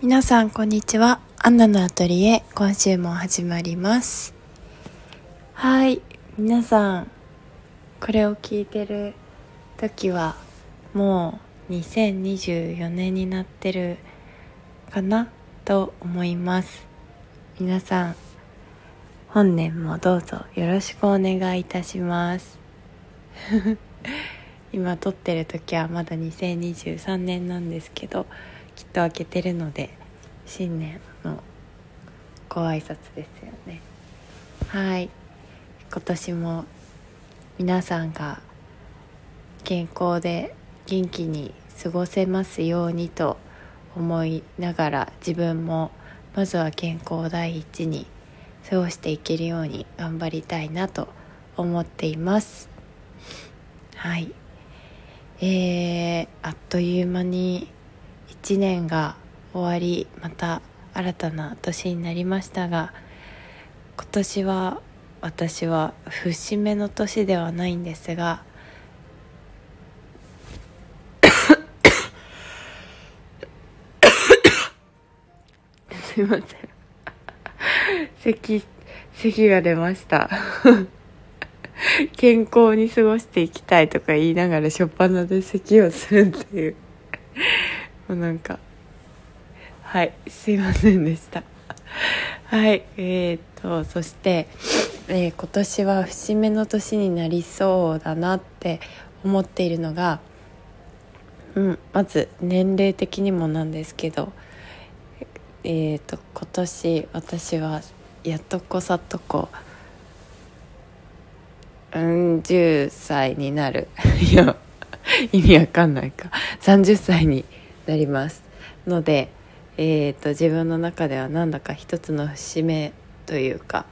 皆さんこんにちは。アンナのアトリエ今週も始まります。はい。皆さんこれを聞いてる時はもう2024年になってるかなと思います。皆さん本年もどうぞよろしくお願いいたします。今撮ってる時はまだ2023年なんですけどきっと開けてるので新年のご挨拶ですよね。はい。今年も皆さんが健康で元気に過ごせますようにと思いながら自分もまずは健康第一に過ごしていけるように頑張りたいなと思っています。はい。えー、あっという間に1年が終わりまた新たな年になりましたが今年は私は節目の年ではないんですがすいません。咳咳が出ました。健康に過ごしていきたいとか言いながら初っ端で咳をするっていうもう。なんかはいすいませんでした。はいえー、っとそして、えー、今年は節目の年になりそうだなって思っているのが、うん、まず年齢的にもなんですけどえー、っと今年私はやっとこさっとこうん10歳になる。いや意味わかんないか。30歳になります。ので、えーと、自分の中ではなんだか一つの節目というか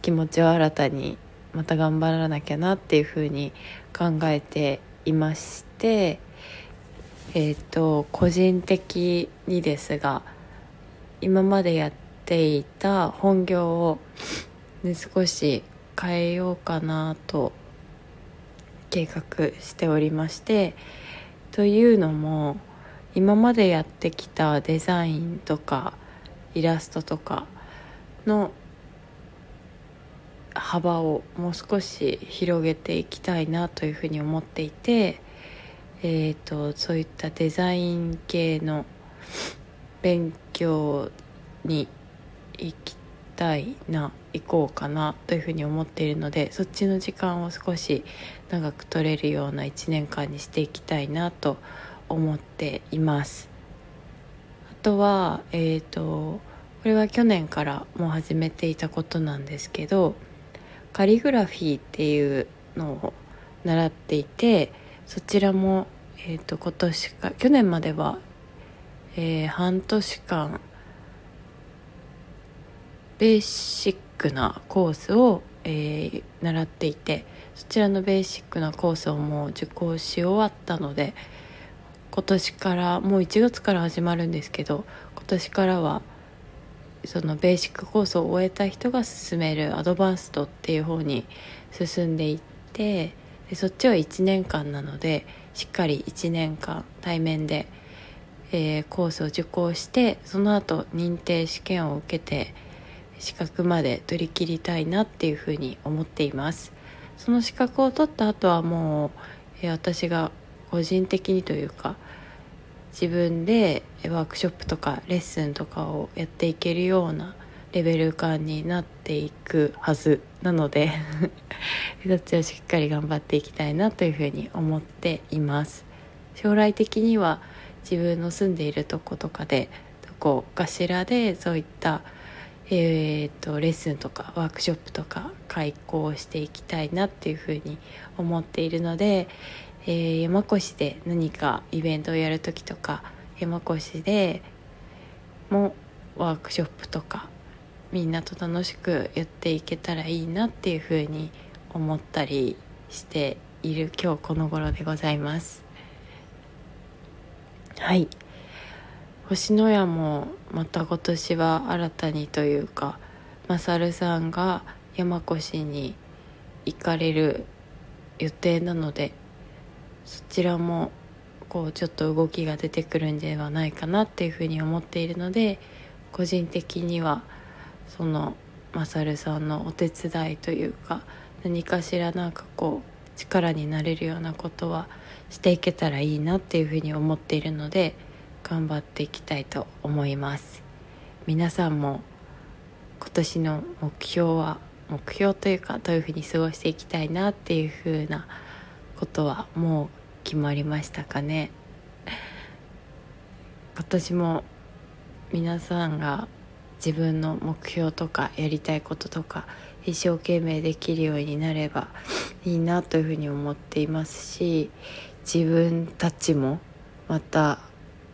気持ちを新たにまた頑張らなきゃなっていうふうに考えていましてえっ、と個人的にですが今までやっていた本業を、ね、少し変えようかなと計画しておりましてというのも今までやってきたデザインとかイラストとかの幅をもう少し広げていきたいなというふうに思っていて、えーと、そういったデザイン系の勉強に行きたいな行こうかなというふうに思っているのでそっちの時間を少し長く取れるような1年間にしていきたいなと思っています。あとはえっ、ー、とこれは去年からもう始めていたことなんですけどカリグラフィーっていうのを習っていてそちらも、えーと、今年か去年までは、えー、半年間ベーシックなコースを、えー、習っていてそちらのベーシックなコースをもう受講し終わったので今年からもう1月から始まるんですけど今年からはそのベーシックコースを終えた人が進めるアドバンストっていう方に進んでいってでそっちは1年間なのでしっかり1年間対面で、えー、コースを受講してその後認定試験を受けて資格まで取り切りたいなっていうふうに思っています。その資格を取った後はもう、えー、私が個人的にというか自分でワークショップとかレッスンとかをやっていけるようなレベル感になっていくはずなので そっちをしっかり頑張っていきたいなというふうに思っています。将来的には自分の住んでいるとことかでどこかしらでそういったえーと、とレッスンとかワークショップとか開講していきたいなっていうふうに思っているので、えー、山越で何かイベントをやる時とか山越でもワークショップとかみんなと楽しくやっていけたらいいなっていうふうに思ったりしている今日この頃でございます。はい。星のやもまた今年は新たにというかマサルさんが山越に行かれる予定なのでそちらもこうちょっと動きが出てくるんではないかなっていうふうに思っているので個人的にはそのマサルさんのお手伝いというか何かしらなんかこう力になれるようなことはしていけたらいいなっていうふうに思っているので頑張っていきたいと思います。皆さんも今年の目標は目標というかどういうふうに過ごしていきたいなっていうふうなことはもう決まりましたかね。今年も皆さんが自分の目標とかやりたいこととか一生懸命できるようになればいいなというふうに思っていますし自分たちもまた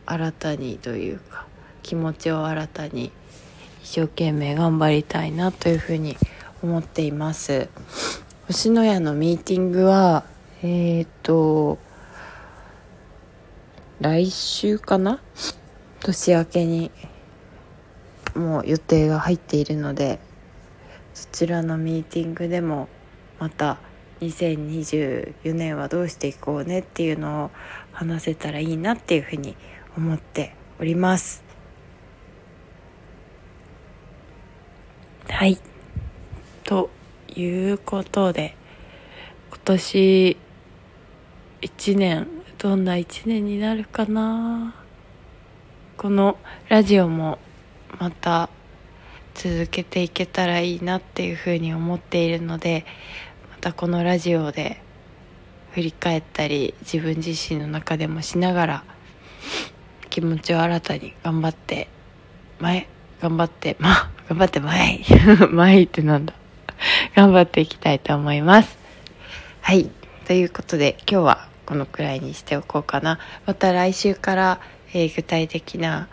新たにというか気持ちを新たに一生懸命頑張りたいなというふうに思っています。星のやのミーティングはえっ、ー、と来週かな？年明けにもう予定が入っているのでそちらのミーティングでもまた2024年はどうしていこうねっていうのを話せたらいいなっていうふうに思っております。はい。ということで今年1年どんな1年になるかな。このラジオもまた続けていけたらいいなっていうふうに思っているのでまたこのラジオで振り返ったり自分自身の中でもしながら気持ちを新たに頑張って前頑張ってま頑張って前 前ってなんだ。頑張っていきたいと思います。はい。ということで今日はこのくらいにしておこうかな。また来週から、えー、具体的な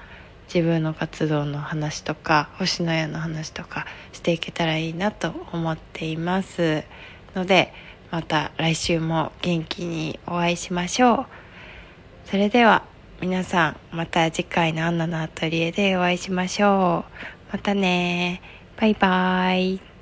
自分の活動の話とか星のやの話とかしていけたらいいなと思っています。のでまた来週も元気にお会いしましょう。それでは皆さんまた次回のアンナのアトリエでお会いしましょう。またねバイバーイ。